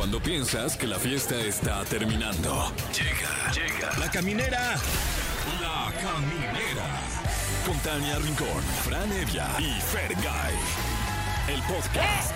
Cuando piensas que la fiesta está terminando. Llega, llega. La caminera. La caminera. Con Tania Rincón, Fran Evia y Fergay. El podcast.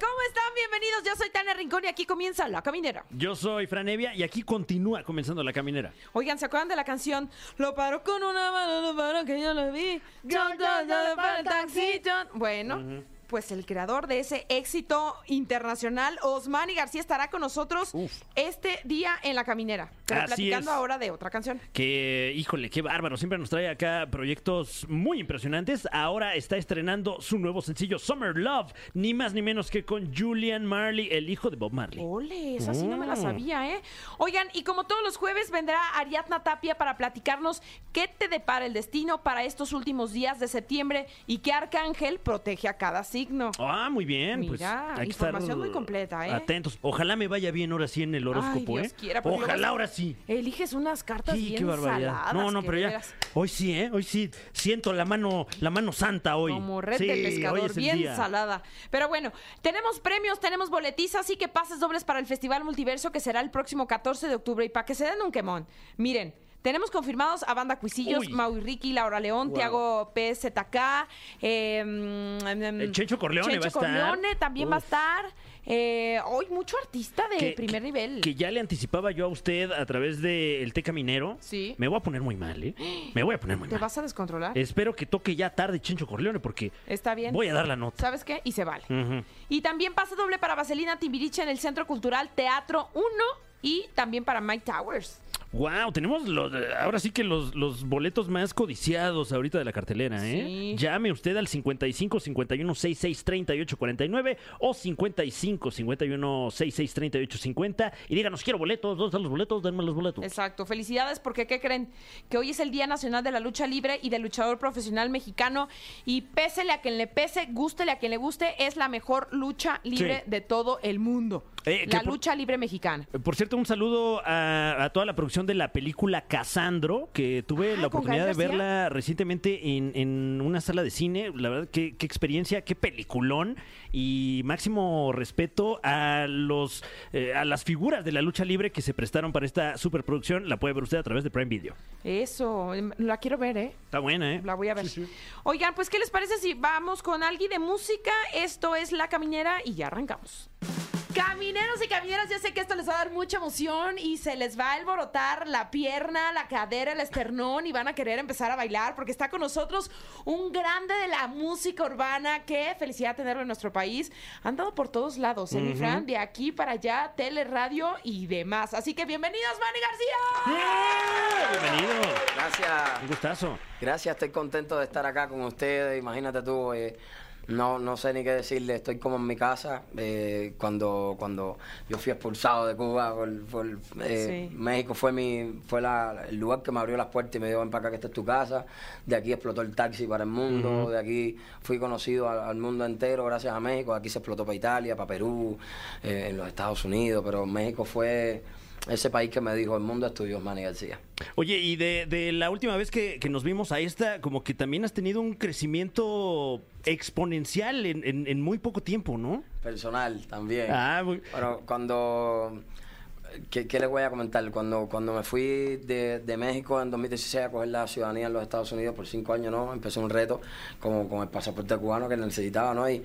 ¿Cómo están? Bienvenidos. Yo soy Tania Rincón y aquí comienza La Caminera. Yo soy Franevia y aquí continúa comenzando la caminera. Oigan, ¿se acuerdan de la canción? Lo paro con una mano, lo paro que yo lo vi. Yo, yo, yo, le paro el taxi. yo- Bueno. Pues el creador de ese éxito internacional, Osmani García, estará con nosotros Uf. este día en La Caminera. Pero Así platicando es. ahora de otra canción. Que, híjole, qué bárbaro. Siempre nos trae acá proyectos muy impresionantes. Ahora está estrenando su nuevo sencillo Summer Love, ni más ni menos que con Julian Marley, el hijo de Bob Marley. Ole, esa sí no me la Mm. sabía, ¿eh? Oigan, y como todos los jueves vendrá Ariadna Tapia para platicarnos qué te depara el destino para estos últimos días de septiembre y qué arcángel protege a cada signo. Ah, muy bien. pues Mira, hay que estar información muy completa, ¿eh? Atentos. Ojalá me vaya bien ahora sí en el horóscopo, Ay, Dios ¿eh? quiera, porque Ojalá luego ahora sí. Eliges unas cartas Sí, bien qué barbaridad. saladas, No, no, que pero ya. veras, Hoy sí, ¿eh? Hoy sí. Siento la mano, la mano santa hoy. Como red Sí, de hoy pescador, es el bien día. salada. Pero bueno, tenemos premios, tenemos boletizas, así que pases dobles para el Festival Multiverso que será el próximo 14 de octubre. Y para que se den un quemón, miren. Tenemos confirmados a Banda Cuisillos, Uy. Mau y Ricky, Laura León, Wow. Tiago PZK, eh, mm, mm, El Chencho Corleone Chencho va a estar. Corleone también va a Uf. estar. Eh, hoy mucho artista de Que- primer nivel. Que ya le anticipaba yo a usted a través del Té Caminero. Sí. Me voy a poner muy mal, ¿eh? Me voy a poner muy ¿Te mal. vas a descontrolar? Espero que toque ya tarde Chencho Corleone porque Está bien. voy a dar la nota. ¿Sabes qué? Y se vale. Ujú. Y también pase doble para Vaselina Timbiriche en el Centro Cultural Teatro 1 y también para Mike Towers. Wow, tenemos los, ahora sí que los, los boletos más codiciados ahorita de la cartelera, ¿eh? Sí. Llame usted al 55 51 66 38 49 o 55 51 66 38 50 y díganos, quiero boletos, ¿dónde están los boletos? Denme los boletos. Exacto. Felicidades porque ¿qué creen? Que hoy es el Día Nacional de la Lucha Libre y del luchador profesional mexicano y pésele a quien le pese, gústele a quien le guste, es la mejor lucha libre Sí. de todo el mundo. Eh, la por- lucha libre mexicana. Por cierto, un saludo a, a toda la producción de la película Casandro, que tuve Ah, la ¿con oportunidad de verla recientemente en, en una sala de cine. La verdad, qué, qué experiencia, qué peliculón. Y máximo respeto a los eh, a las figuras de la lucha libre que se prestaron para esta superproducción. La puede ver usted a través de Prime Video. Eso, em, la quiero ver, ¿eh? Está buena, ¿eh? La voy a ver. Oigan, pues, ¿qué les parece si vamos con alguien de música? Esto es La Caminera y ya arrancamos. Camineros y camineras, yo sé que esto les va a dar mucha emoción y se les va a alborotar la pierna, la cadera, el esternón y van a querer empezar a bailar porque está con nosotros un grande de la música urbana. Qué felicidad tenerlo en nuestro país. Han dado por todos lados, ¿eh, mi Fran? De aquí para allá, tele, radio y demás. Así que bienvenidos, Manny García. ¡Eh! Bienvenido. Gracias, Un gustazo. gracias, estoy contento de estar acá con ustedes. Imagínate tú, eh, no, no sé ni qué decirle, estoy como en mi casa. eh, cuando, cuando yo fui expulsado de Cuba, por, por, eh, Sí. México fue mi fue la- el lugar que me abrió las puertas y me dijo, ven para acá que esta es tu casa. De aquí explotó el taxi para el mundo, de aquí fui conocido al, al mundo entero gracias a México. Aquí se explotó para Italia, para Perú, eh, en los Estados Unidos, pero México fue ese país que me dijo, el mundo es tuyo, Manny García. Oye, y de, de la última vez que, que nos vimos a esta, como que también has tenido un crecimiento exponencial en, en- en muy poco tiempo, ¿no? Personal también. Ah, muy- Bueno, cuando... ¿Qué, qué les voy a comentar? Cuando, cuando me fui de, de México en 2016 a coger la ciudadanía en los Estados Unidos por cinco años, ¿no? Empecé un reto como con el pasaporte cubano que necesitaba, ¿no? Y,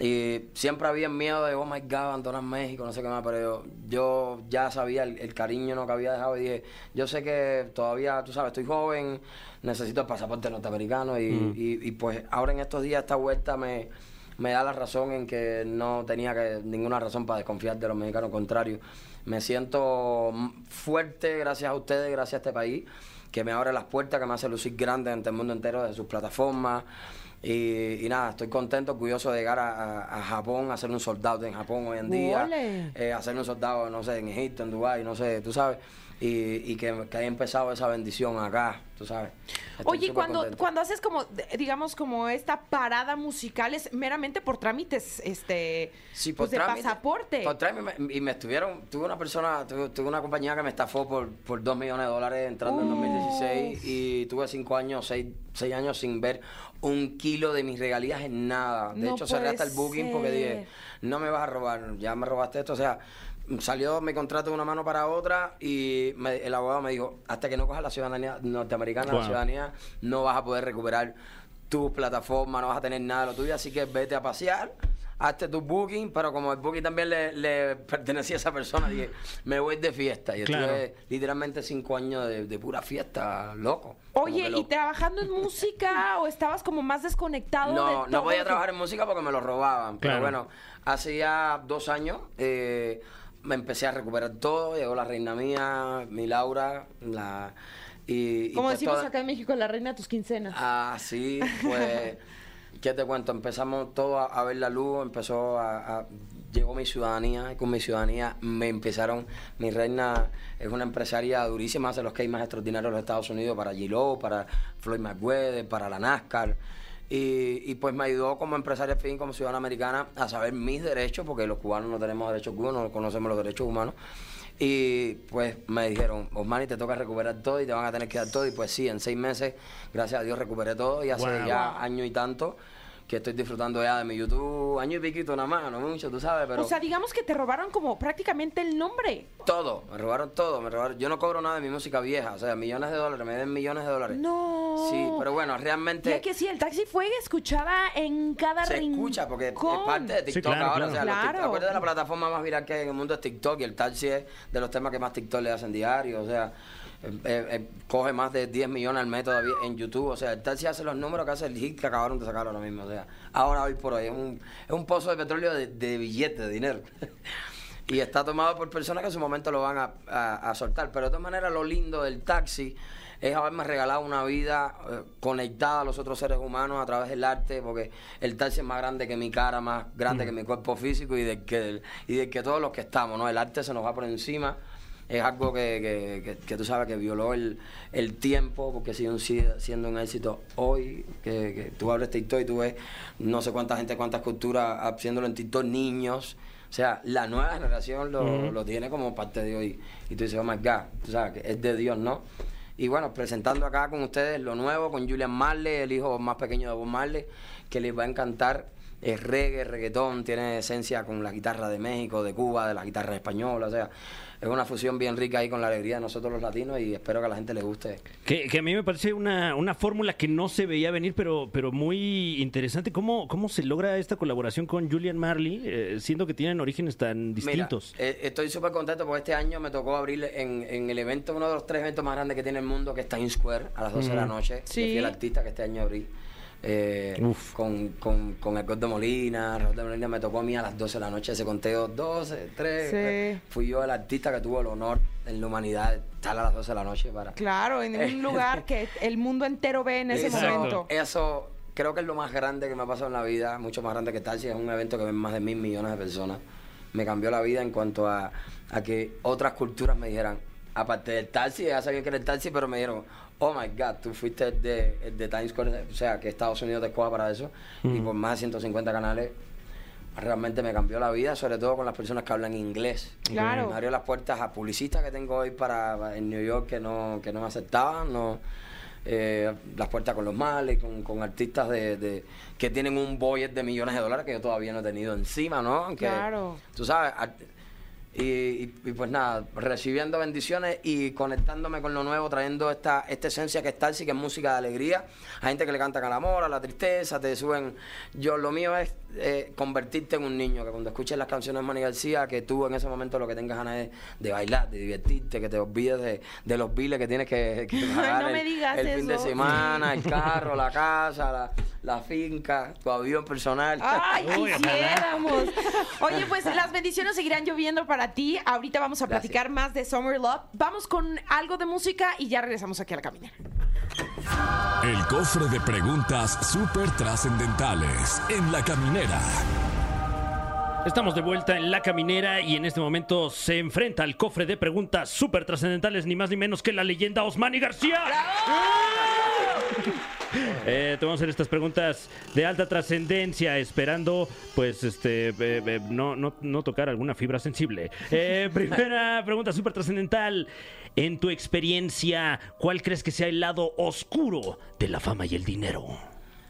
y siempre había miedo de, oh my God, abandonar México, no sé qué más, pero yo, yo ya sabía el, el cariño ¿no? que había dejado y dije, yo sé que todavía, tú sabes, estoy joven, necesito el pasaporte norteamericano y, y, y pues ahora en estos días esta vuelta me me da la razón en que no tenía que, ninguna razón para desconfiar de los mexicanos, al contrario. Me siento mm, fuerte gracias a ustedes, gracias a este país, que me abre las puertas, que me hace lucir grande ante el mundo entero de sus plataformas. Y, y nada, estoy contento, orgulloso de llegar a, a- a Japón, a ser un soldado en Japón hoy en día, eh, a ser un soldado, no sé, en Egipto, en Dubái, no sé, tú sabes, y, y que, que haya empezado esa bendición acá, tú sabes. Estoy Oye, cuando, contento. cuando haces como, de- digamos, como esta parada musical, es meramente por trámites, este, Sí, pues de trámite- pasaporte. por trámite, y me estuvieron, tuve una persona, tuve, tuve una compañía que me estafó por, por 2 millones de dólares entrando en 2016 y tuve 5 años, 6, años sin ver un kilo de mis regalías en nada. De No hecho, cerré hasta el booking porque dije, no me vas a robar, ya me robaste esto. O sea, salió mi contrato de una mano para otra y me- el abogado me dijo, hasta que no cojas la ciudadanía norteamericana, Wow. la ciudadanía, no vas a poder recuperar tu plataforma, no vas a tener nada de lo tuyo, así que vete a pasear. Hazte tu booking, pero como el booking también le, le pertenecía a esa persona, dije, me voy de fiesta. Y Claro. estuve literalmente cinco años de, de pura fiesta, loco. Oye, ¿y trabajando en música o estabas como más desconectado de No, todo? no podía trabajar en música porque me lo robaban. Claro. Pero bueno, hace ya dos años eh, me empecé a recuperar todo. Llegó la reina mía, mi Laura, la... Y, y Como pues decimos toda- acá en México, la reina de tus quincenas. Ah, sí, pues, ¿qué te cuento? Empezamos todo a, a ver la luz, empezó a, a- Llegó mi ciudadanía, y con mi ciudadanía me empezaron... Mi reina es una empresaria durísima, hace los que hay más extraordinarios de los Estados Unidos, para Gilo, para Floyd Mayweather, para la NASCAR. Y, y, pues me ayudó como empresaria fin, como ciudadana americana, a saber mis derechos, porque los cubanos no tenemos derechos cubanos, no conocemos los derechos humanos. Y pues me dijeron, Osmani, te toca recuperar todo y te van a tener que dar todo. Y pues sí, en seis meses, gracias a Dios, recuperé todo. Y hace Wow. ya año y tanto que estoy disfrutando ya de mi YouTube. Año y piquito nada más, no mucho, tú sabes, pero o sea, digamos que te robaron como prácticamente el nombre. todo, me robaron todo, me robaron. Yo no cobro nada de mi música vieja, o sea, millones de dólares, me den millones de dólares. No. Sí, pero bueno, realmente... Ya que sí, el taxi fue escuchada en cada se rincón. escucha porque es parte de TikTok claro, ahora. claro. O sea, los Claro. TikTok- acuérdate de la plataforma más viral que hay en el mundo es TikTok y el taxi es de los temas que más TikTok le hacen diario. O sea, eh, eh, eh, coge más de 10 millones al mes todavía en YouTube. O sea, el taxi hace los números que hace el hit que acabaron de sacar ahora mismo. O sea, ahora hoy por hoy es un, es un pozo de petróleo de, de billetes, de dinero. y está tomado por personas que en su momento lo van a, a- a soltar. Pero de todas maneras, lo lindo del taxi es haberme regalado una vida eh, conectada a los otros seres humanos a través del arte, porque el taxi es más grande que mi cara, más grande que mi cuerpo físico y de que, y de que todos los que estamos, ¿no? El arte se nos va por encima. Es algo que, que- que- que tú sabes que violó el, el tiempo, porque sigue siendo un éxito hoy, que, que tú abres TikTok y tú ves no sé cuánta gente, cuántas culturas haciéndolo en TikTok, niños. O sea, la nueva generación lo, lo tiene como parte de hoy. Y tú dices, oh my God, tú sabes que es de Dios, ¿no? Y bueno, presentando acá con ustedes lo nuevo, con Julian Marley, el hijo más pequeño de Bob Marley, que les va a encantar. Es reggae, reggaetón, tiene esencia con la guitarra de México, de Cuba, de la guitarra española, o sea, es una fusión bien rica ahí con la alegría de nosotros los latinos y espero que a la gente le guste. Que, que a mí me parece una, una fórmula que no se veía venir, pero, pero muy interesante. ¿Cómo, ¿Cómo se logra esta colaboración con Julian Marley, eh, siendo que tienen orígenes tan distintos? Mira, eh, estoy súper contento porque este año me tocó abrir en, en el evento, uno de los tres eventos más grandes que tiene el mundo, que es Times Square, a las 12 de la noche. Sí. Fui el artista que este año abrí. Eh, con, con, con el de Molina, Raúl de Molina me tocó a mí a las 12 de la noche ese conteo, 12, 3. Sí. Fui yo el artista que tuvo el honor en la humanidad de estar a las 12 de la noche para... Claro, en un lugar que el mundo entero ve en ese Eso- momento. Eso creo que es lo más grande que me ha pasado en la vida, mucho más grande que Taxi. Es un evento que ven más de mil millones de personas. Me cambió la vida en cuanto a, a que otras culturas me dijeran, aparte del taxi, ya sabían que era el taxi, pero me dijeron, oh my God, tú fuiste el de, el de Times Square, o sea, que Estados Unidos te escoja para eso, y por más de 150 canales. Realmente me cambió la vida, sobre todo con las personas que hablan inglés. Claro. Me abrió las puertas a publicistas que tengo hoy para en New York que no, que no me aceptaban, no, eh, las puertas con los males, con, con artistas de, de- que tienen un budget de millones de dólares que yo todavía no he tenido encima, ¿no? Claro. Tú sabes, y, pues nada, recibiendo bendiciones y conectándome con lo nuevo, trayendo esta, esta esencia que es Tarsi, que es música de alegría. Hay gente que le canta al amor, a la tristeza, te suben. Yo lo mío es eh, convertirte en un niño, que cuando escuches las canciones de Manny García, que tú en ese momento lo que tengas ganas es de bailar, de divertirte, que te olvides de, de los biles que tienes que, que pagar no el, me digas el fin de semana, el carro, la casa, la, la finca, tu avión personal. Ay, quisiéramos. Oye, pues las bendiciones seguirán lloviendo para ti. Ahorita vamos a Gracias. platicar más de Summer Love. Vamos con algo de música y ya regresamos aquí a la caminera. El cofre de preguntas súper trascendentales en la caminera. Estamos de vuelta en La Caminera y en este momento se enfrenta al cofre de preguntas súper trascendentales, ni más ni menos que la leyenda Osmani García. Eh, te vamos a hacer estas preguntas de alta trascendencia, esperando, pues, este, eh, eh, no, no, no tocar alguna fibra sensible. Eh, primera pregunta súper trascendental. En tu experiencia, ¿cuál crees que sea el lado oscuro de la fama y el dinero?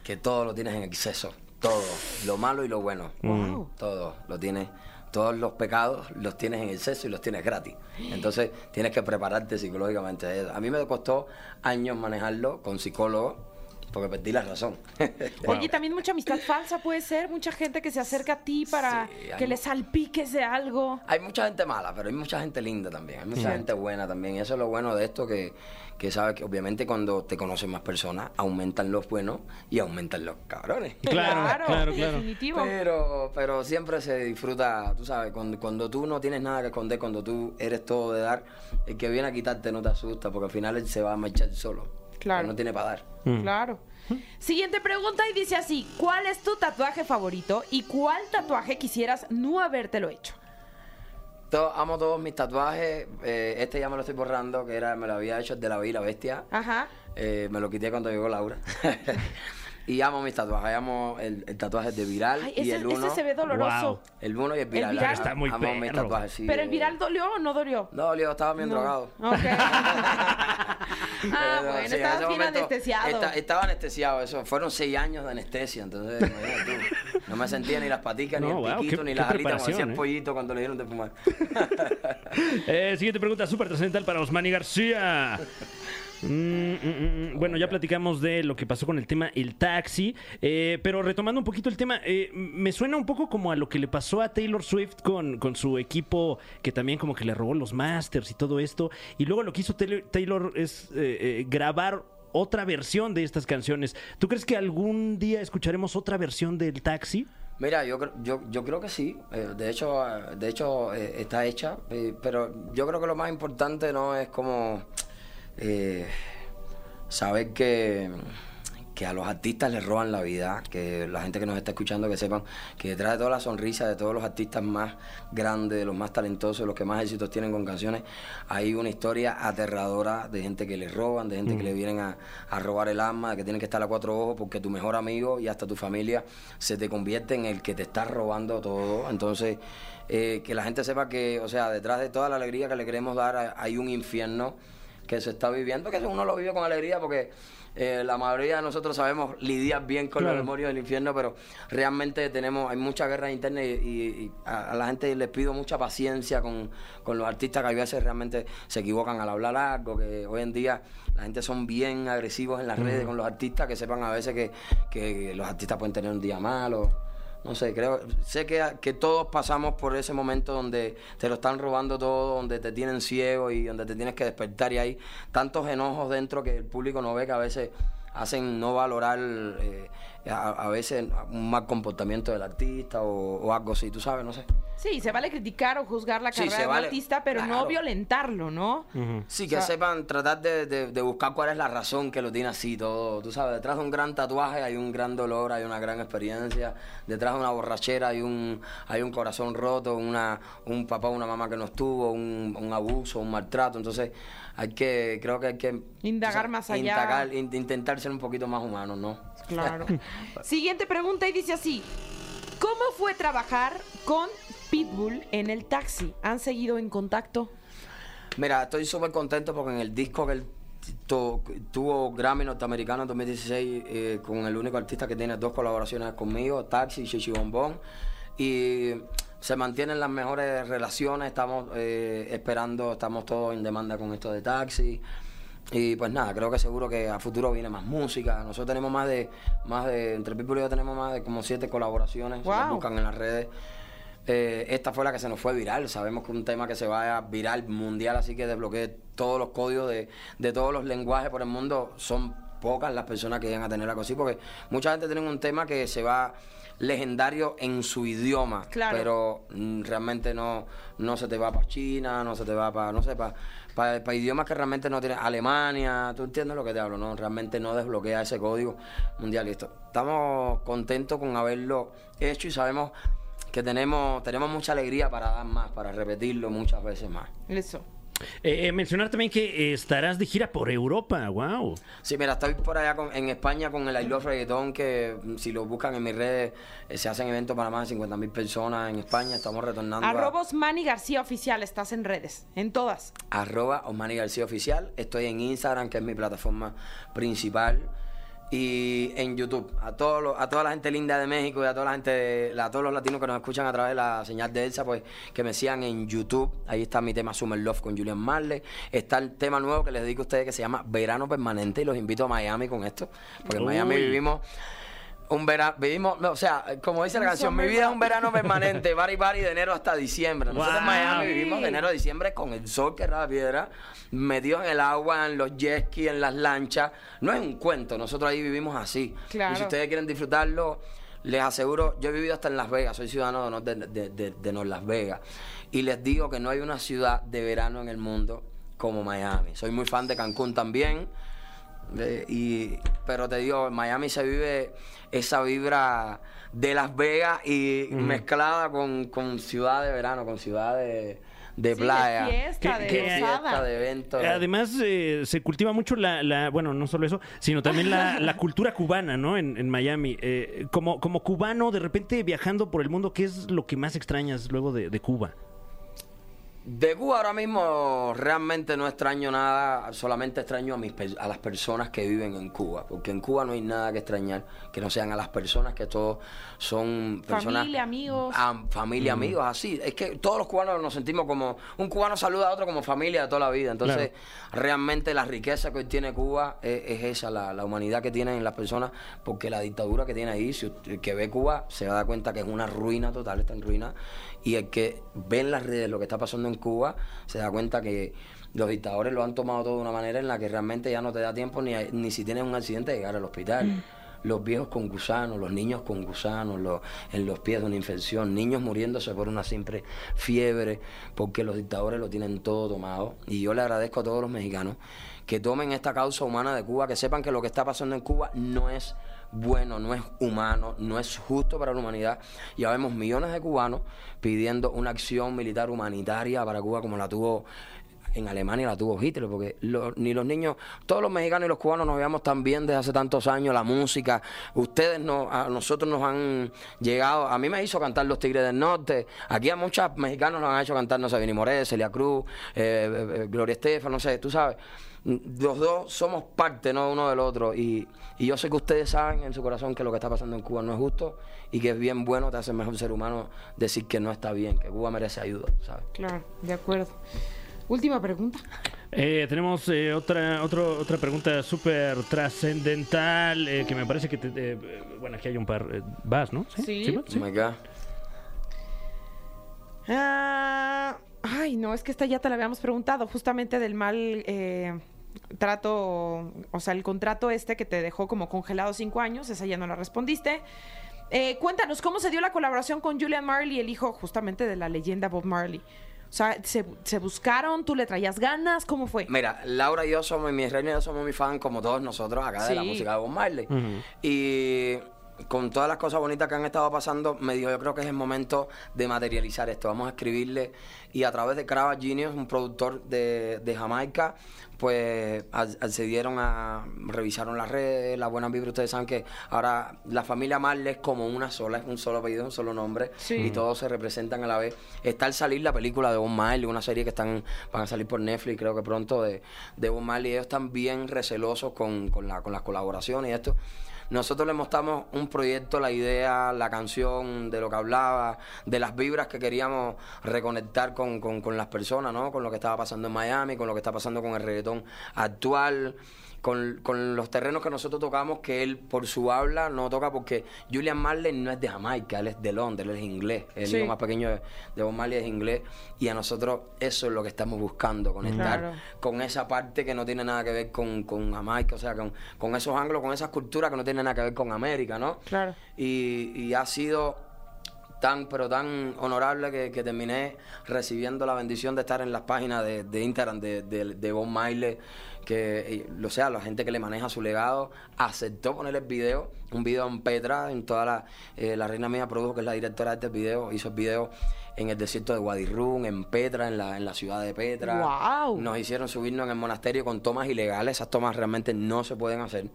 Que todo lo tienes en exceso. Todo. Lo malo y lo bueno. Wow. Todo lo tienes. Todos los pecados los tienes en exceso y los tienes gratis. Entonces tienes que prepararte psicológicamente. A mí me costó años manejarlo con psicólogo porque perdí la razón. Oye, también mucha amistad falsa puede ser, mucha gente que se acerca a ti para Sí, que le salpiques de algo. Hay mucha gente mala, pero hay mucha gente linda también. Hay mucha gente buena también. Y eso es lo bueno de esto, que, que sabes que obviamente cuando te conocen más personas, aumentan los buenos y aumentan los cabrones. Claro, claro, claro. definitivo. Pero, pero siempre se disfruta, tú sabes, cuando, cuando tú no tienes nada que esconder, cuando tú eres todo de dar, el que viene a quitarte no te asusta, porque al final él se va a marchar solo. Claro. No tiene para dar. Claro. Siguiente pregunta y dice así, ¿cuál es tu tatuaje favorito y cuál tatuaje quisieras no habértelo hecho? To- amo todos mis tatuajes. eh, este ya me lo estoy borrando, que era, me lo había hecho el de la y la Bestia. Ajá. Eh, me lo quité cuando llegó Laura. y amo mis tatuajes. Amo el, el tatuaje de Viral Ay, y ese, el uno. ese se ve doloroso. Wow. El uno y el Viral. Está muy amo mis tatuajes, sí, ¿Pero el viral dolió o no dolió? No, Leo, estaba bien No. drogado. Ok. ah, Pero, bueno, sí, ese bien anestesiado. esta- estaba anestesiado, eso. Fueron seis años de anestesia, entonces, tú. No me sentía ni las paticas, ni No, el wow, piquito, qué- ni las alitas, como decía el ¿eh? pollito cuando le dieron de fumar. Eh, siguiente pregunta súper trascendental para Osmani García. Mm, mm, mm, Bueno, ya platicamos de lo que pasó con el tema el taxi, eh, pero retomando un poquito el tema, eh, me suena un poco como a lo que le pasó a Taylor Swift con, con su equipo, que también como que le robó los masters y todo esto, y luego lo que hizo Taylor, es eh, grabar otra versión de estas canciones. ¿Tú crees que algún día escucharemos otra versión del taxi? Mira, yo, yo, yo creo que sí. De hecho, de hecho está hecha. pero yo creo que lo más importante no es como eh, saber que, que a los artistas les roban la vida. Que la gente que nos está escuchando que sepan que detrás de toda la sonrisa de todos los artistas más grandes, de los más talentosos, los que más éxitos tienen con canciones, hay una historia aterradora de gente que les roban, de gente que le vienen a, a robar el alma, de que tienen que estar a cuatro ojos porque tu mejor amigo y hasta tu familia se te convierte en el que te está robando todo. Entonces, eh, que la gente sepa que, o sea, detrás de toda la alegría que le queremos dar hay un infierno que se está viviendo, que uno lo vive con alegría porque eh, la mayoría de nosotros sabemos lidiar bien con Claro. los demonios del infierno, pero realmente tenemos, hay mucha guerra interna y, y- y a, a la gente les pido mucha paciencia con, con los artistas que a veces realmente se equivocan al hablar algo, que hoy en día la gente son bien agresivos en las redes con los artistas, que sepan a veces que, que los artistas pueden tener un día malo. No sé, creo, sé que, que todos pasamos por ese momento donde te lo están robando todo, donde te tienen ciego y donde te tienes que despertar y hay tantos enojos dentro que el público no ve que a veces hacen no valorar eh, a, a veces un mal comportamiento del artista o, o algo así, tú sabes, no sé. Sí, se vale criticar o juzgar la carrera se de un vale. artista, pero no violentarlo, ¿no? Sí, que O sea- sepan tratar de, de- de buscar cuál es la razón que lo tiene así todo. Tú sabes, detrás de un gran tatuaje hay un gran dolor, hay una gran experiencia. Detrás de una borrachera hay un, hay un corazón roto, una, un papá o una mamá que no estuvo, un, un abuso, un maltrato. Entonces, hay que, creo que hay que... Indagar más allá. indagar, in- intentar ser un poquito más humanos, ¿no? Claro. Siguiente pregunta y dice así: ¿Cómo fue trabajar con Pitbull en el taxi? ¿Han seguido en contacto? Mira, estoy súper contento porque en el disco que él tu- tuvo Grammy norteamericano en 2016 eh, con el único artista que tiene dos colaboraciones conmigo, Taxi y Chichi Bombón. Y se mantienen las mejores relaciones, estamos eh, esperando, estamos todos en demanda con esto de Taxi. Y pues nada, creo que seguro que a futuro viene más música. Nosotros tenemos más de, más de, entre People y yo tenemos más de como siete colaboraciones, se las Wow. buscan en las redes. Eh, esta fue la que se nos fue viral. Sabemos que un tema que se va a viral mundial, así que desbloquee todos los códigos de, de todos los lenguajes por el mundo. Son pocas las personas que llegan a tener algo así, porque mucha gente tiene un tema que se va legendario en su idioma, Claro. pero mm, realmente no, no se te va para China, no se te va para, no sé, para idiomas que realmente no tienen, Alemania, tú entiendes lo que te hablo, ¿no? Realmente no desbloquea ese código mundial. Estamos contentos con haberlo hecho y sabemos que tenemos, tenemos mucha alegría para dar más, para repetirlo muchas veces más. Eso. Eh, eh, mencionar también que eh, estarás de gira por Europa, wow. Sí, mira, estoy por allá con- en España con el I Love Reggaeton, que mm, si lo buscan en mis redes, eh, se hacen eventos para más de 50 mil personas en España. Estamos retornando a Arroba Osmani García Oficial, estás en redes, en todas. arroba Osmani García Oficial. Estoy en Instagram, que es mi plataforma principal. Y en YouTube, a, todos los- a toda la gente linda de México y a toda la gente, de- a todos los latinos que nos escuchan a través de la señal de Elsa, pues que me sigan en YouTube. Ahí está mi tema Summer Love con Julian Marley. Está el tema nuevo que les dedico a ustedes que se llama Verano Permanente y los invito a Miami con esto. Porque en Miami Uy. vivimos un verano, vivimos, no, o sea, como dice la canción, mi vida es un verano permanente, bari bari de enero hasta diciembre. Nosotros en. Miami vivimos de enero a diciembre con el sol que era la piedra, metidos en el agua, en los jet ski, en las lanchas. No es un cuento, nosotros ahí vivimos así. Claro. Y si ustedes quieren disfrutarlo, les aseguro, yo he vivido hasta en Las Vegas, soy ciudadano de, de, de, de- Las Vegas. Y les digo que no hay una ciudad de verano en el mundo como Miami. Soy muy fan de Cancún también. Eh, y, pero te digo, en Miami se vive esa vibra de Las Vegas y mezclada con, con ciudad de verano, con ciudad de, de Sí, de playa. fiesta, de fiesta, eventos. Además, eh, se cultiva mucho la, la- bueno, no solo eso, sino también la, la cultura cubana, ¿no? En, en Miami. Eh, como, como cubano, de repente viajando por el mundo, ¿qué es lo que más extrañas luego de, de Cuba? De Cuba ahora mismo realmente no extraño nada, solamente extraño a, mis, a las personas que viven en Cuba, porque en Cuba no hay nada que extrañar que no sean a las personas, que todos son personas... Familia, amigos. Familia, amigos, así. Es que todos los cubanos nos sentimos como... Un cubano saluda a otro como familia de toda la vida, entonces realmente la riqueza que hoy tiene Cuba es, es esa, la, la humanidad que tienen las personas, porque la dictadura que tiene ahí, si usted- el que ve Cuba se va a dar cuenta que es una ruina total, está en ruina, y el que ve en las redes lo que está pasando en Cuba se da cuenta que los dictadores lo han tomado todo de una manera en la que realmente ya no te da tiempo ni, a- ni si tienes un accidente de llegar al hospital. Los viejos con gusanos, los niños con gusanos, los- en los pies de una infección, niños muriéndose por una simple fiebre, porque los dictadores lo tienen todo tomado. Y yo le agradezco a todos los mexicanos que tomen esta causa humana de Cuba, que sepan que lo que está pasando en Cuba no es bueno, no es humano, no es justo para la humanidad. Ya vemos millones de cubanos pidiendo una acción militar humanitaria para Cuba como la tuvo en Alemania la tuvo Hitler, porque ni los niños, todos los mexicanos y los cubanos nos veíamos tan bien desde hace tantos años, la música, ustedes no, a nosotros nos han llegado, a mí me hizo cantar Los Tigres del Norte, aquí a muchos mexicanos nos han hecho cantar, no sé, Vini Morel, Celia Cruz, eh, eh, eh, Gloria Estefan, no sé, tú sabes, los dos somos parte ¿no? uno del otro y, y yo sé que ustedes saben en su corazón que lo que está pasando en Cuba no es justo y que es bien bueno, te hace mejor ser humano decir que no está bien, que Cuba merece ayuda, ¿sabes? Claro, de acuerdo. Última pregunta. Eh, tenemos eh, otra otro- otra pregunta súper trascendental eh, que me parece que, te- eh, bueno, aquí hay un par. eh, ¿Vas, no? Sí. vas? Oh my God. Ah, ay, no, es que esta ya te la habíamos preguntado, justamente del mal eh, trato, o sea, el contrato este que te dejó como congelado cinco años, esa ya no la respondiste. Eh, cuéntanos, ¿cómo se dio la colaboración con Julian Marley, el hijo justamente de la leyenda Bob Marley? O sea, ¿se, se buscaron? ¿Tú le traías ganas? ¿Cómo fue? Mira, Laura y yo somos, mi reina y yo somos muy fan, como todos nosotros acá de la Sí. música de Bob Marley. Y con todas las cosas bonitas que han estado pasando, me dijo, yo creo que es el momento de materializar esto. Vamos a escribirle. Y a través de Crava Genius, un productor de, de Jamaica, pues ac- accedieron a, revisaron las redes, las buenas vibras. Ustedes saben que ahora la familia Marley es como una sola, es un solo apellido, un solo nombre. Sí. Y todos se representan a la vez. Está al salir la película de Bob Marley, una serie que están van a salir por Netflix, creo que pronto, de, de Bob Marley. Ellos están bien recelosos con, con, la, con las colaboraciones y esto. Nosotros le mostramos un proyecto, la idea, la canción, de lo que hablaba, de las vibras que queríamos reconectar con, con, con las personas, ¿no? Con lo que estaba pasando en Miami, con lo que está pasando con el reggaetón actual, con, con los terrenos que nosotros tocamos, que él por su habla no toca porque Julian Marley no es de Jamaica, él es de Londres, él es inglés. El Sí. hijo más pequeño de, de Bob Marley es inglés y a nosotros eso es lo que estamos buscando, conectar Claro. con esa parte que no tiene nada que ver con, con Jamaica, o sea, con, con esos ángulos, con esas culturas que no tienen nada que ver con América, ¿no? Claro. Y, y ha sido tan, pero tan honorable que, que terminé recibiendo la bendición de estar en las páginas de, de Instagram de, de, de Bob Marley, que, eh, o sea, la gente que le maneja su legado, aceptó poner el video, un video en Petra, en toda la, eh, la reina mía produjo, que es la directora de este video, hizo el video en el desierto de Guadirrún, en Petra, en la, en la ciudad de Petra. ¡Guau! Nos hicieron subirnos en el monasterio con tomas ilegales, esas tomas realmente no se pueden hacer.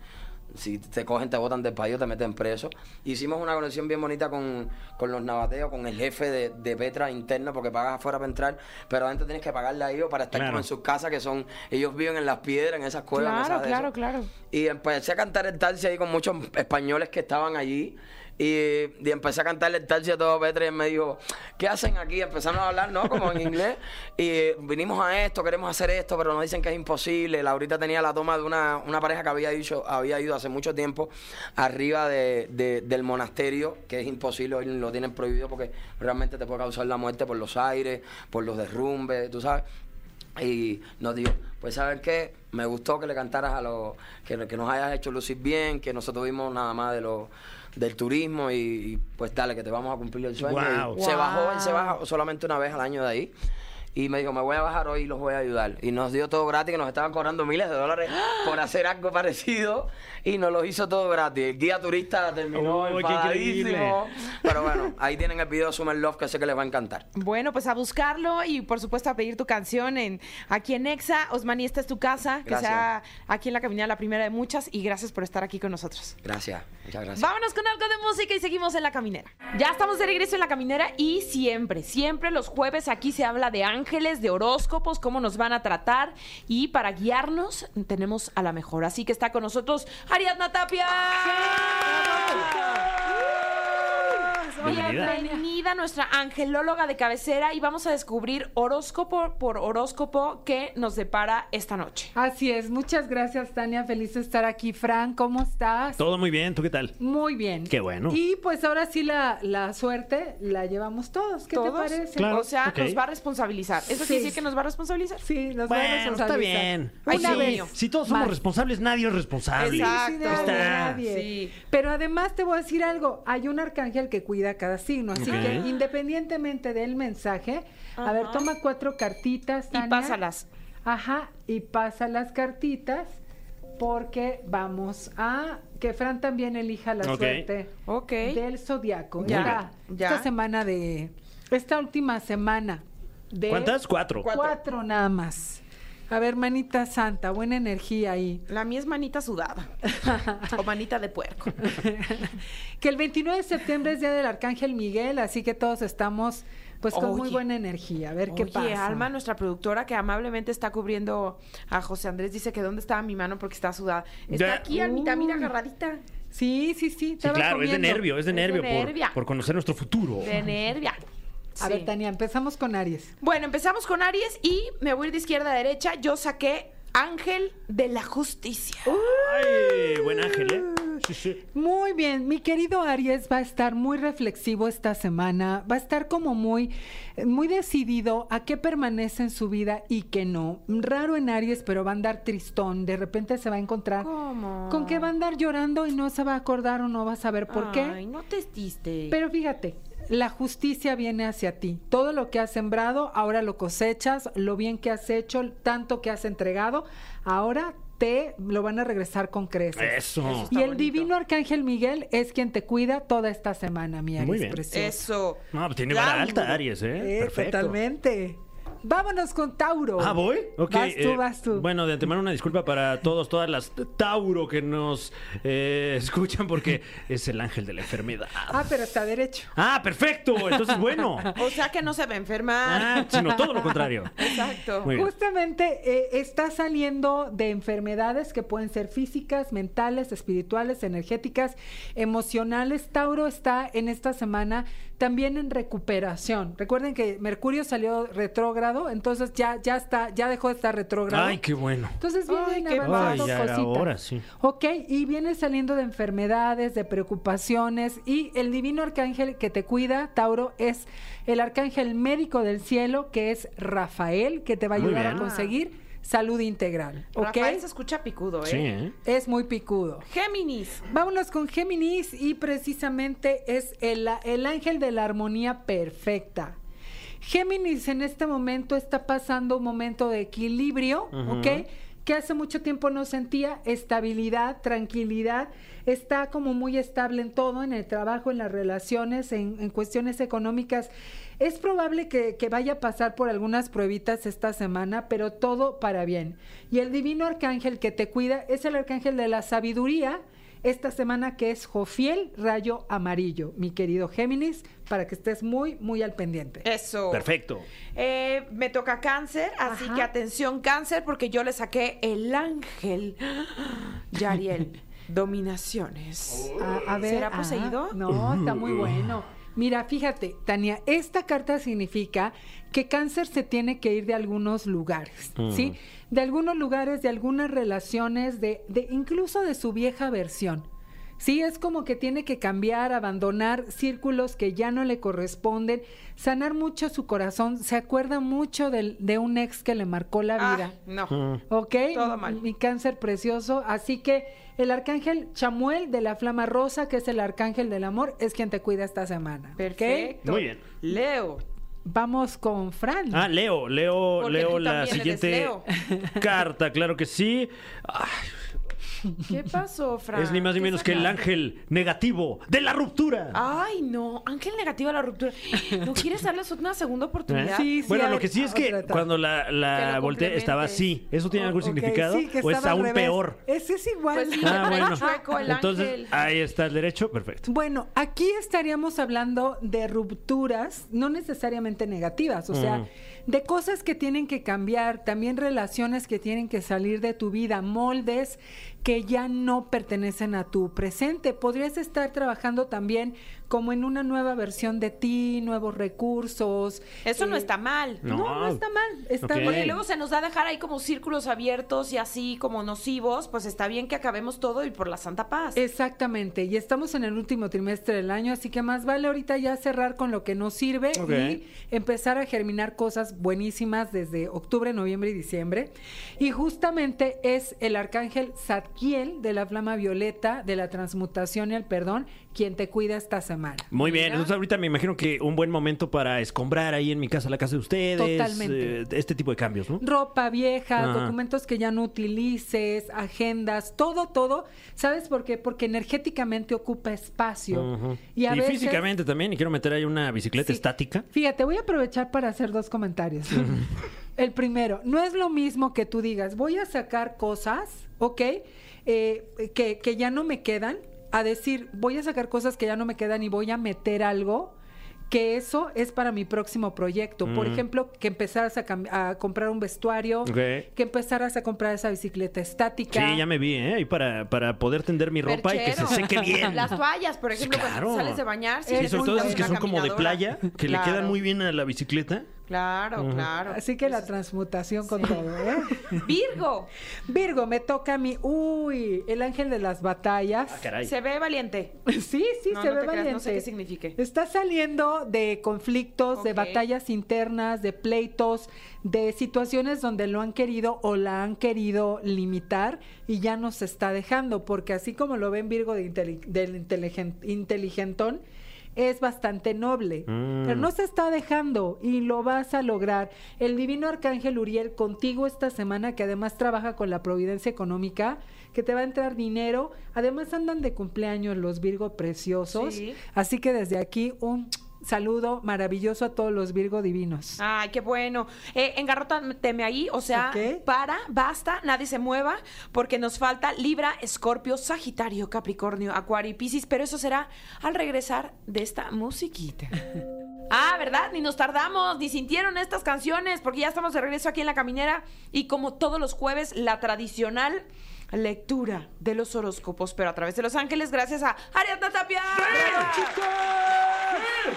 Si te cogen, te botan del país o te meten preso. Hicimos una conexión bien bonita con, con los nabateos, con el jefe de, de Petra interno, porque pagas afuera para entrar, pero adentro tienes que pagarle a ellos para estar Claro. como en sus casas, que son, ellos viven en las piedras, en esas cuevas. Claro, claro, eso. claro. Y empecé a cantar el taxi ahí con muchos españoles que estaban allí. Y, empecé a cantarle el taxi a todo Petra y me dijo, ¿qué hacen aquí? Empezamos a hablar, ¿no? Como en inglés. Y eh, vinimos a esto, queremos hacer esto, pero nos dicen que es imposible. Laurita tenía la toma de una, una pareja que había, dicho, había ido hace mucho tiempo arriba de- de- del monasterio, que es imposible, hoy lo tienen prohibido porque realmente te puede causar la muerte por los aires, por los derrumbes, tú sabes. Y nos dijo, pues ¿sabes qué? Me gustó que le cantaras a los, que, que nos hayas hecho lucir bien, que nosotros vimos nada más de lo, del turismo y, y, pues dale, que te vamos a cumplir el sueño. Se bajó, él se baja solamente una vez al año de ahí. Y me dijo, me voy a bajar hoy y los voy a ayudar. Y nos dio todo gratis, que nos estaban cobrando miles de dólares por hacer algo parecido. Y nos lo hizo todo gratis. El guía turista terminó qué enfadadísimo. Pero bueno, ahí tienen el video Summer Love, que sé que les va a encantar. Bueno, pues a buscarlo y por supuesto a pedir tu canción en aquí en Exa. Osmani, esta es tu casa. Que Gracias. sea aquí en la caminada la primera de muchas. Y gracias por estar aquí con nosotros. Gracias, muchas gracias. Vámonos con algo de música y seguimos en la caminera. Ya estamos de regreso en la caminera y siempre, siempre los jueves aquí se habla de ángeles, de horóscopos, cómo nos van a tratar y para guiarnos tenemos a la mejor. Así que está con nosotros Ariadna Tapia. Bienvenida. Bienvenida nuestra angelóloga de cabecera y vamos a descubrir horóscopo por horóscopo que nos depara esta noche. Así es, muchas gracias Tania, feliz de estar aquí. Fran, ¿cómo estás? Todo muy bien, ¿tú qué tal? Muy bien. Qué bueno. Y pues ahora sí la, la suerte la llevamos todos. ¿Qué ¿Todos? te parece? Claro. O sea, nos va a responsabilizar. ¿Eso Sí. quiere decir que nos va a responsabilizar? Sí, nos va a Bueno, está responsabilizar. bien. Ay, Una vez. mío. Si todos somos responsables, nadie es responsable. Exacto. Sí, nadie, nadie. Sí. Pero además te voy a decir algo, hay un arcángel que cuida cada signo, así que independientemente del mensaje, a ver, toma cuatro cartitas, Y pásalas. Ajá, y pasa las cartitas porque vamos a que Fran también elija la suerte Ok. del zodiaco. Ya, Esta, ya. esta semana de esta última semana de ¿Cuántas? Cuatro. Cuatro. nada más. A ver, manita santa, buena energía ahí. La mía es manita sudada. o manita de puerco. que el 29 de septiembre es día del arcángel Miguel, así que todos estamos pues con muy buena energía. A ver qué Oye, pasa. Alma, nuestra productora que amablemente está cubriendo a José Andrés, dice que dónde estaba mi mano porque está sudada. Está Ya. aquí, Almita, mira, Uy. agarradita. Sí, sí, sí. Claro, es de nervio, es de Es de nervio, por- nervia. Por, conocer nuestro futuro. De nervia. A Sí. ver, Tania, empezamos con Aries. Bueno, empezamos con Aries y me voy a ir de izquierda a derecha. Yo saqué Ángel de la Justicia. Ay, buen ángel, ¿eh? Sí, sí. Muy bien, mi querido Aries va a estar muy reflexivo esta semana, va a estar como muy, muy decidido a qué permanece en su vida y qué no. Raro en Aries, pero va a andar tristón, de repente se va a encontrar ¿Cómo? con que va a andar llorando y no se va a acordar o no va a saber por Ay, qué. no te estiste. Pero fíjate, la justicia viene hacia ti. Todo lo que has sembrado, ahora lo cosechas, lo bien que has hecho, tanto que has entregado, ahora te lo van a regresar con creces. Eso. Eso Y el bonito. divino arcángel Miguel es quien te cuida toda esta semana, mi Aries Muy bien. precioso. Eso. No, pues tiene vara alta, Aries, ¿eh? Eh, Perfecto. totalmente. Vámonos con Tauro. Ah, ¿voy? Ok. Vas tú, eh, vas tú. Bueno, de antemano una disculpa para todos, todas las Tauro que nos eh, escuchan porque es el ángel de la enfermedad. Ah, pero está derecho. Ah, perfecto. Entonces, bueno. O sea que no se va a enfermar. Ah, sino todo lo contrario. Exacto. Justamente eh, está saliendo de enfermedades que pueden ser físicas, mentales, espirituales, energéticas, emocionales. Tauro está en esta semana también en recuperación. Recuerden que Mercurio salió retrógrado, entonces ya, ya está, ya dejó de estar retrógrado. Ay, qué bueno. Entonces vienen Ay, qué avanzando Ay, ya era cositas. hora, sí. Ok, y viene saliendo de enfermedades, de preocupaciones, y el divino arcángel que te cuida, Tauro, es el arcángel médico del cielo, que es Rafael, que te va a ayudar a conseguir salud integral. ¿Ok? Rafael se escucha picudo, ¿eh? Sí, ¿eh? Es muy picudo. Géminis. Vámonos con Géminis y precisamente es el, el ángel de la armonía perfecta. Géminis en este momento está pasando un momento de equilibrio, ¿ok? Que hace mucho tiempo no sentía estabilidad, tranquilidad, está como muy estable en todo, en el trabajo, en las relaciones, en, en cuestiones económicas. Es probable que, vaya a pasar por algunas pruebitas esta semana, pero todo para bien. Y el divino arcángel que te cuida es el arcángel de la sabiduría, esta semana que es Jofiel Rayo Amarillo, mi querido Géminis, para que estés muy, muy al pendiente. Eso. Perfecto. Eh, me toca cáncer, así Ajá. que atención cáncer, porque yo le saqué el ángel. Yariel, dominaciones. A, a ver, ¿Será ah, poseído? no, está muy bueno. Mira, fíjate, Tania, esta carta significa que cáncer se tiene que ir de algunos lugares, ¿sí? De algunos lugares, de algunas relaciones, de, de incluso de su vieja versión. Sí, es como que tiene que cambiar, abandonar círculos que ya no le corresponden, sanar mucho su corazón, se acuerda mucho de un ex que le marcó la Ah, vida. no. ¿Ok? Todo mal. Mi cáncer precioso. Así que el arcángel Chamuel de la Flama Rosa, que es el arcángel del amor, es quien te cuida esta semana. ¿ok? Perfecto. Muy bien. Leo. Vamos con Fran. Ah, Leo, Leo, Porque Leo la siguiente Leo. carta, claro que sí. Ay, ¿Qué pasó, Fran? es ni más ni ¿Qué menos que el ángel negativo de la ruptura. Ay, no. Ángel negativo a la ruptura. ¿No quieres darles una segunda oportunidad? Sí, sí, bueno, lo que sí es que cuando la, la volteé estaba así. ¿Eso tiene algún significado? sí, que ¿O es aún revés. peor? Ese es igual. Pues sí. Ah, bueno. Chueco el Entonces, ángel. ahí está el derecho. Perfecto. Bueno, aquí estaríamos hablando de rupturas, no necesariamente negativas, o sea, Mm. de cosas que tienen que cambiar, también relaciones que tienen que salir de tu vida, moldes que ya no pertenecen a tu presente. Podrías estar trabajando también como en una nueva versión de ti, nuevos recursos. Eso no eh, está mal. No, no, está mal, está Ok. bien. Porque luego se nos da a dejar ahí como círculos abiertos y así como nocivos, pues está bien que acabemos todo y por la santa paz. Exactamente, y estamos en el último trimestre del año, así que más vale ahorita ya cerrar con lo que nos sirve y empezar a germinar cosas buenísimas desde octubre, noviembre y diciembre. Y justamente es el arcángel Zadkiel de la flama violeta, de la transmutación y el perdón, quien te cuida esta semana. Muy bien, entonces ahorita me imagino que un buen momento para escombrar ahí en mi casa, la casa de ustedes. Totalmente. eh, este tipo de cambios, ¿no? Ropa vieja, Ajá. documentos que ya no utilices, agendas, todo, todo. ¿Sabes por qué? Porque energéticamente ocupa espacio. Y a veces... físicamente también, y quiero meter ahí una bicicleta Sí. estática. Fíjate, voy a aprovechar para hacer dos comentarios. El primero, no es lo mismo que tú digas, voy a sacar cosas, ¿ok? Eh, que, que ya no me quedan, a decir, voy a sacar cosas que ya no me quedan y voy a meter algo que eso es para mi próximo proyecto. Por Mm. ejemplo, que empezaras a, a comprar un vestuario, que empezaras a comprar esa bicicleta estática. Sí, ya me vi, ¿eh? Y para, para poder tender mi ropa y que se seque bien. Las toallas, por ejemplo, Claro. cuando sales de bañar. Sí, Es sobre todo esas buena que son como de playa, que le quedan muy bien a la bicicleta. Claro, claro. Así que la transmutación con todo, ¿eh? Virgo, Virgo, me toca a mí. Uy, el ángel de las batallas. Ah, caray. se ve valiente. Sí, sí, No, se no ve te creas, valiente. no sé qué signifique. Está saliendo de conflictos, de batallas internas, de pleitos, de situaciones donde lo han querido o la han querido limitar y ya nos está dejando, porque así como lo ven Virgo de del inteligen- inteligentón, es bastante noble, Mm. pero no se está dejando y lo vas a lograr. El divino arcángel Uriel contigo esta semana, que además trabaja con la providencia económica, que te va a entrar dinero. Además andan de cumpleaños los Virgo preciosos. Sí. Así que desde aquí un saludo maravilloso a todos los Virgo divinos. Ay, qué bueno. Eh, engarrótame ahí, o sea, para, basta, nadie se mueva, porque nos falta Libra, Escorpio, Sagitario, Capricornio, Acuario y Piscis, pero eso será al regresar de esta musiquita. Ah, ¿verdad? Ni nos tardamos, ni sintieron estas canciones, porque ya estamos de regreso aquí en la caminera y como todos los jueves, la tradicional lectura de los horóscopos, pero a través de Los Ángeles, gracias a Ariadna Tapia.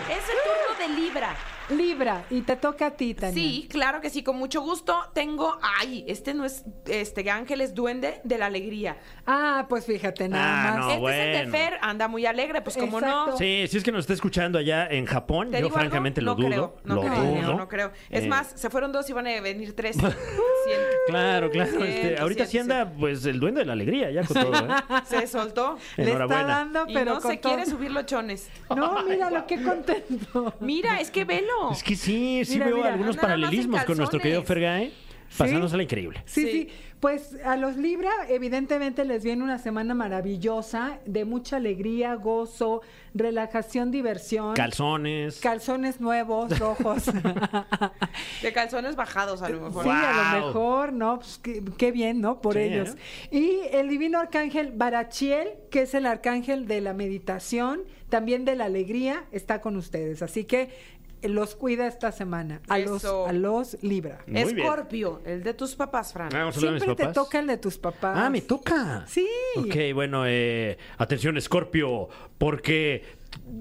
Es el turno de Libra. Libra, y te toca a ti, Tania. Sí, claro que sí, con mucho gusto. Tengo, ay, este no es, este Ángel es duende de la alegría. Ah, pues fíjate, nada Ah, más. no, este es el de. Fer, anda muy alegre, pues como Exacto. no. Sí, si es que nos está escuchando allá en Japón, ¿Te yo digo algo? francamente lo no dudo. Creo, no lo creo, dudo. no creo. Es Eh, más, se fueron dos y van a venir tres. Claro, claro. Este, ahorita sí anda, pues, el duende de la alegría, ya con todo, ¿eh? Se soltó. Le está Enhorabuena. dando, Y pero no con se todo. quiere subir los chones. No, míralo, qué contento. Mira, es que velo. Es que sí, sí Mira, veo mira, algunos paralelismos con nuestro querido. Fergay, pasándosela increíble. Sí, Sí. sí, Pues a los Libra, evidentemente les viene una semana maravillosa, de mucha alegría, gozo, relajación, diversión. Calzones. calzones nuevos, rojos. De calzones bajados, a lo mejor. Sí, a lo mejor, ¿no? Pues qué, qué bien, ¿no? Por Sí, ellos. Y el divino arcángel Barachiel, que es el arcángel de la meditación, también de la alegría, está con ustedes. Así que eh, los cuida esta semana. A, los, a los Libra. Muy bien. Escorpio, el de tus papás, Fran. Ah, Vamos a hablar de mis Siempre te papás. toca el de tus papás. Ah, me toca. Sí. Ok, bueno, eh, atención, Scorpio, porque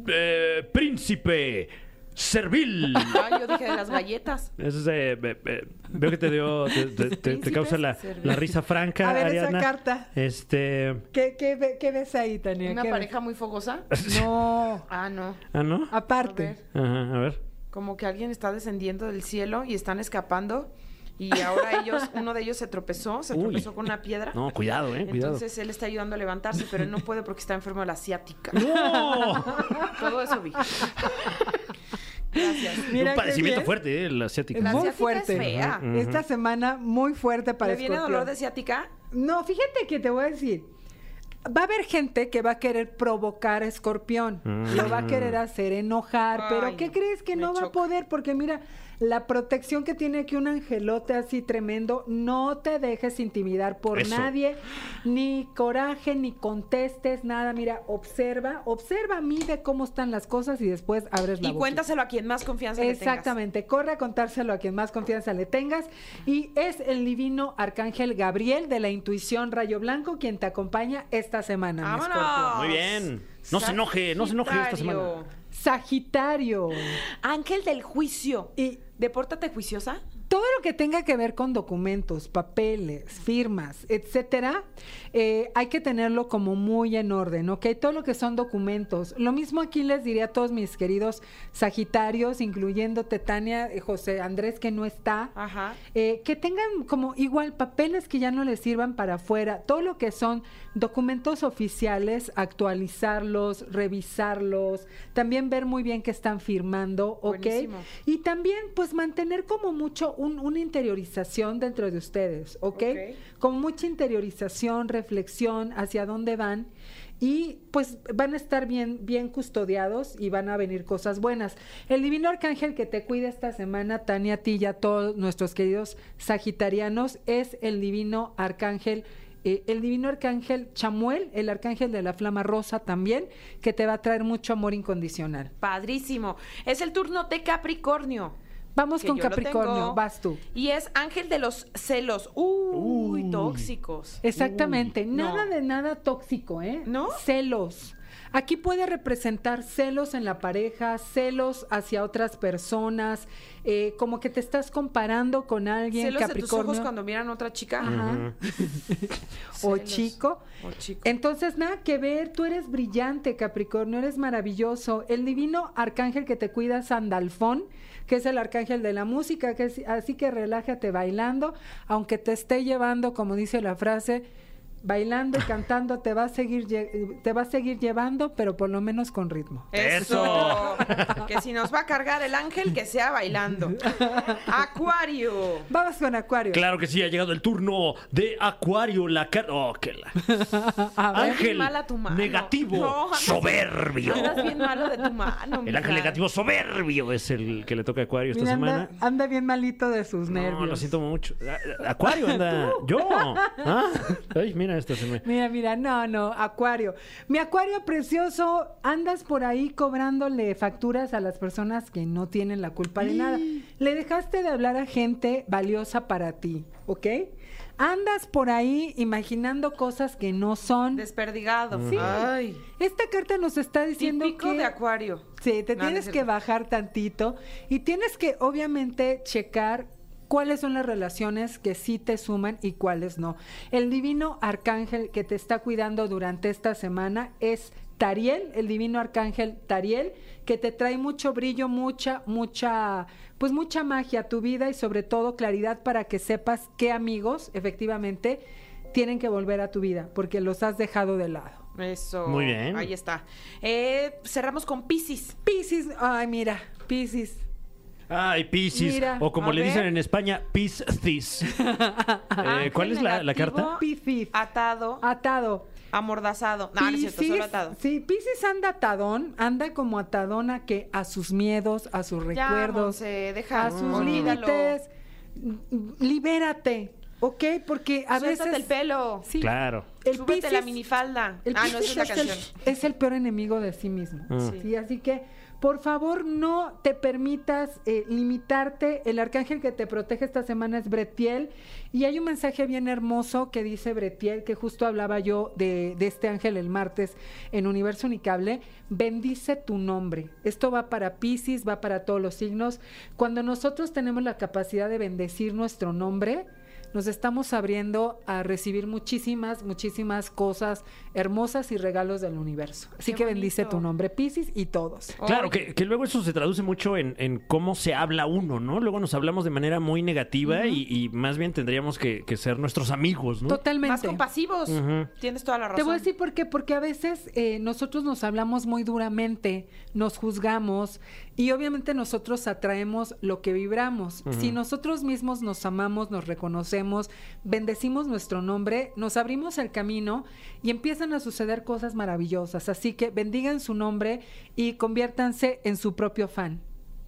eh, príncipe servil. Ah, yo dije de las galletas. Eso es, eh, eh, eh, veo que te dio, te, te- te- te Príncipe causa la, servil. la risa franca, A ver, esa Ariana. carta. Este, ¿Qué, qué, ve- qué ves ahí, Tania? Una ¿Qué pareja muy fogosa. No, Ah, no. ah, ¿no? A aparte. ver. Ajá, a ver. Como que alguien está descendiendo del cielo y están escapando. Y ahora ellos, uno de ellos se tropezó, se Uy. tropezó con una piedra. No, cuidado, eh, cuidado. Entonces él está ayudando a levantarse, pero él no puede porque está enfermo de la ciática. ¡No! Todo eso vi. Gracias. Mira Un padecimiento bien. fuerte, eh, la asiática. La Muy ciática fuerte. es fea. Esta semana muy fuerte para ¿Le viene dolor de ciática? No, fíjate que te voy a decir. Va a haber gente que va a querer provocar a Escorpión. Mm. Lo va a querer hacer enojar. pero ¿qué no, crees que no va a poder? Porque mira, la protección que tiene aquí un angelote así tremendo, no te dejes intimidar por Eso. nadie, ni coraje, ni contestes, nada. Mira, observa, observa, mide cómo están las cosas y después abres la Y boquita. cuéntaselo a quien más confianza le tengas. Exactamente, corre a contárselo a quien más confianza le tengas. Y es el divino arcángel Gabriel de la intuición Rayo Blanco quien te acompaña esta semana. Muy bien. No se enoje, no se enoje esta semana. Sagitario. Ángel del juicio. Y ¿Depórtate juiciosa? todo lo que tenga que ver con documentos, papeles, firmas, etcétera, eh, hay que tenerlo como muy en orden, ¿ok? Todo lo que son documentos. Lo mismo aquí les diría a todos mis queridos Sagitarios, incluyendo Tania, eh, José Andrés, que no está. Ajá. Eh, que tengan como igual papeles que ya no les sirvan para afuera, todo lo que son documentos oficiales, actualizarlos, revisarlos, también ver muy bien que están firmando, ¿ok? Buenísimo. Y también pues mantener como mucho un- una interiorización dentro de ustedes, ¿ok? Ok. Con mucha interiorización, reflexión hacia dónde van y pues van a estar bien, bien custodiados y van a venir cosas buenas. El divino arcángel que te cuida esta semana, Tania, a ti y a todos nuestros queridos sagitarianos, es el divino arcángel. Eh, el divino arcángel Chamuel, el arcángel de la flama rosa también, que te va a traer mucho amor incondicional. Padrísimo. Es el turno de Capricornio. Vamos que con Capricornio, vas tú. Y es ángel de los celos. Uy, Uy. tóxicos. Exactamente, nada de nada tóxico, ¿eh? ¿No? Celos. Aquí puede representar celos en la pareja, celos hacia otras personas, eh, como que te estás comparando con alguien, Celos de tus Capricornio, ojos cuando miran a otra chica. Ajá. o chico. O chico. Entonces, nada que ver, tú eres brillante, Capricornio, eres maravilloso. El divino arcángel que te cuida, Sandalfón, que es el arcángel de la música, que es- así que relájate bailando, aunque te esté llevando, como dice la frase, bailando y cantando, te va a seguir, te va a seguir llevando, pero por lo menos con ritmo. Eso. que si nos va a cargar el ángel, que sea bailando. Acuario. Vamos con Acuario. Claro que sí, ha llegado el turno de Acuario, la car... Oh, que la... A ver, Ángel mala tu mano. negativo, No, andas- soberbio. Andas bien malo de tu mano. El ángel negativo soberbio es el que le toca a Acuario esta mira, semana. anda, anda bien malito de sus nervios. No, lo siento mucho. Acuario anda. Yo. ¿Ah? Ay, mira, esta se me. Mira, mira, no, no, Acuario. Mi Acuario precioso, andas por ahí cobrándole facturas a las personas que no tienen la culpa de nada. Le dejaste de hablar a gente valiosa para ti, ¿ok? Andas por ahí imaginando cosas que no son. Desperdigado. Sí. Ay. Esta carta nos está diciendo Típico que de Acuario. Sí, te No, no es tienes que bajar tantito y tienes que obviamente checar cuáles son las relaciones que sí te suman y cuáles no. El divino arcángel que te está cuidando durante esta semana es Tariel, el divino arcángel Tariel, que te trae mucho brillo, mucha, mucha, pues mucha magia a tu vida y sobre todo claridad para que sepas qué amigos efectivamente tienen que volver a tu vida, porque los has dejado de lado. Eso. Muy bien. Ahí está. Eh, cerramos con Pisces. Piscis, ay mira, Piscis. Ay, Piscis. Mira, o como a le dicen en España, Piscis. Eh, ¿Cuál es la, la carta? Piscis. Atado, Atado. amordazado. No, no es cierto, Piscis, solo atado. Sí, Piscis anda atadón, anda como atadón a que a sus miedos, a sus Ya, recuerdos, Monse, deja, a sus olvídalo. límites. Libérate, ¿ok? Porque a Suéltate veces el pelo. Sí, Claro. el Súbete la Piscis- minifalda. el ah, no, esa Piscis es la es, canción. el, es el peor enemigo de sí mismo. Mm. Sí, así que, por favor, no te permitas eh, limitarte. El arcángel que te protege esta semana es Bretiel. Y hay un mensaje bien hermoso que dice Bretiel, que justo hablaba yo de, de este ángel el martes en Universo Unicable. Bendice tu nombre. Esto va para Pisces, va para todos los signos. Cuando nosotros tenemos la capacidad de bendecir nuestro nombre, nos estamos abriendo a recibir muchísimas, muchísimas cosas hermosas y regalos del universo. Así Qué que bendice bonito. tu nombre, Piscis, y todos. Claro, que, que luego eso se traduce mucho en, en cómo se habla uno, ¿no? Luego nos hablamos de manera muy negativa y, y más bien tendríamos que, que ser nuestros amigos, ¿no? Totalmente. Más compasivos. Tienes toda la razón. Te voy a decir por qué, porque a veces eh, nosotros nos hablamos muy duramente, nos juzgamos y obviamente nosotros atraemos lo que vibramos. Si nosotros mismos nos amamos, nos reconocemos, bendecimos nuestro nombre, nos abrimos el camino y empiezan a suceder cosas maravillosas. Así que bendigan su nombre y conviértanse en su propio fan.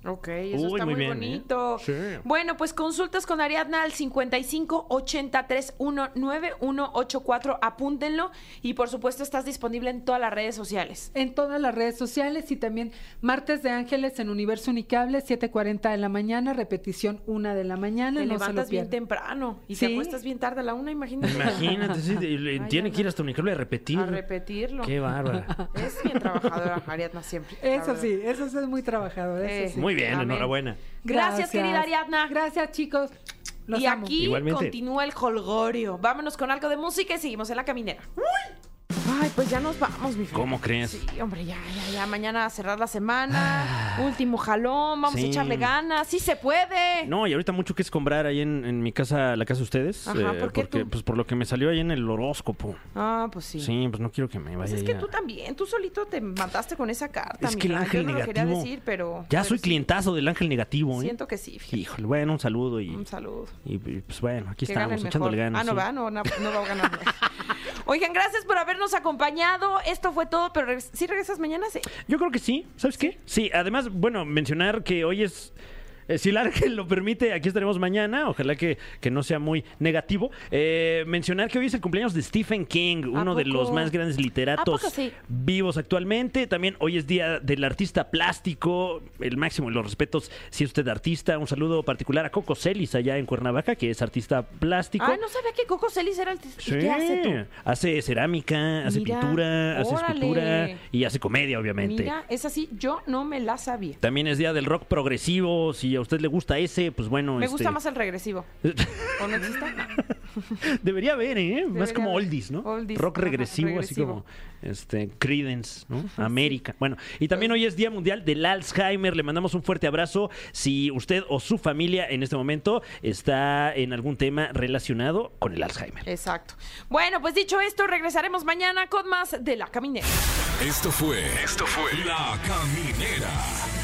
Ok, eso Uy, está muy muy, bien, ¿eh? bonito. Sí. Bueno, pues consultas con Ariadna al 55 83 19184. Apúntenlo. Y por supuesto, estás disponible en todas las redes sociales. En todas las redes sociales y también Martes de Ángeles en Universo Unicable, 7.40 de la mañana, repetición 1 de la mañana. Te no levantas bien temprano y Sí. te acuestas bien tarde a la una, imagínate. Imagínate, sí, tiene que ir hasta Unicable a repetir. A repetirlo. Qué bárbara. Es bien trabajadora, Ariadna, siempre. Eso sí, eso sí es muy trabajador. Eso Eh, sí. Muy bien, Amén. enhorabuena. Gracias, querida Ariadna. Gracias, chicos. Los y amo. aquí Igualmente. continúa el holgorio. Vámonos con algo de música y seguimos en la caminera. Ay, pues ya nos vamos, mi. ¿Cómo crees? Sí, hombre, ya, ya, ya. Mañana a cerrar la semana. Último jalón. Vamos Sí. a echarle ganas. Sí se puede. No, y ahorita mucho que escombrar ahí en, en mi casa, la casa de ustedes. Ajá, ¿por qué porque, tú? pues por lo que me salió ahí en el horóscopo. Ah, pues sí. Sí, pues no quiero que me Pues vaya es que tú también, tú solito te mataste con esa carta. Es que el ángel Yo no lo quería decir, pero. Ya pero soy sí. clientazo del ángel negativo, ¿eh? Siento que sí, fíjate. Híjole, bueno, un saludo y, Un saludo. y, y, pues bueno, aquí Que estamos echándole mejor. ganas. Ah, no va, no, no, no va a ganar. Oigan, gracias por habernos acompañado. Esto fue todo, pero ¿sí regresas mañana? Sí. Yo creo que sí, ¿sabes qué? Sí, además, bueno, mencionar que hoy es... eh, si el ángel lo permite, aquí estaremos mañana. Ojalá que, que no sea muy negativo. Eh, mencionar que hoy es el cumpleaños de Stephen King, ¿A uno de los más grandes literatos vivos actualmente. También hoy es día del artista plástico. El máximo de los respetos si es usted artista. Un saludo particular a Coco Celis allá en Cuernavaca, que es artista plástico. Ay, no sabía que Coco Celis era. ¿Y Sí, qué hace tú? hace cerámica, hace Mira, pintura, hace escultura y hace comedia, obviamente. Mira, es así, yo no me la sabía. También es día del rock progresivo. Si a usted le gusta ese, pues bueno. Me este, gusta más el regresivo. ¿O no existe? No. Debería haber, ¿eh? más como haber. oldies, ¿no? Oldies, Rock ajá, regresivo, así como este, Credence, ¿no? América. Bueno, y también hoy es Día Mundial del Alzheimer. Le mandamos un fuerte abrazo. Si usted o su familia en este momento está en algún tema relacionado con el Alzheimer. Exacto. Bueno, pues dicho esto, regresaremos mañana con más de La Caminera. Esto fue. Esto fue. La Caminera.